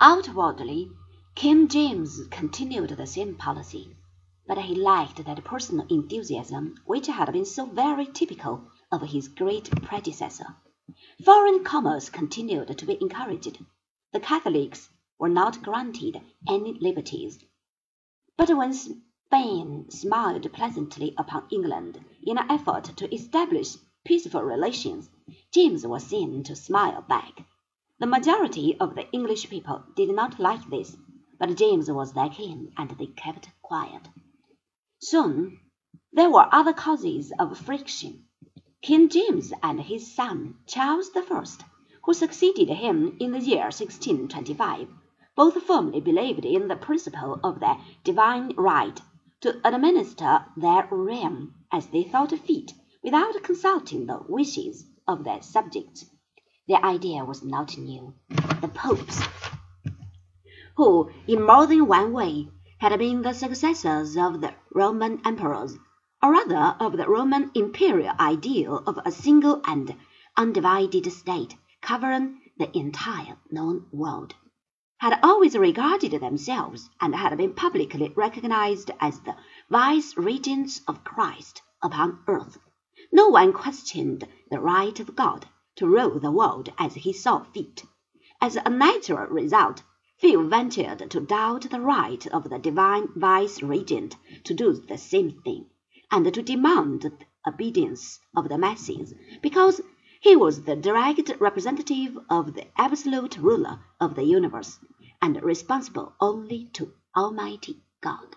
Outwardly, King James continued the same policy, but he lacked that personal enthusiasm which had been so very typical of his great predecessor. Foreign commerce continued to be encouraged. The Catholics were not granted any liberties. But when Spain smiled pleasantly upon England in an effort to establish peaceful relations, James was seen to smile back. The majority of the English people did not like this, but James was their king, and they kept quiet. Soon there were other causes of friction. King James and his son Charles I, who succeeded him in the year 1625, both firmly believed in the principle of their divine right to administer their realm as they thought fit, without consulting the wishes of their subjects. The idea was not new. The popes, who in more than one way had been the successors of the Roman emperors, or rather of the Roman imperial ideal of a single and undivided state covering the entire known world, had always regarded themselves and had been publicly recognized as the vice-regents of Christ upon earth. No one questioned the right of God to rule the world as he saw fit. As a natural result, Few ventured to doubt the right of the divine vice-regent to do the same thing, and to demand the obedience of the masses, because he was the direct representative of the absolute ruler of the universe, and responsible only to Almighty God.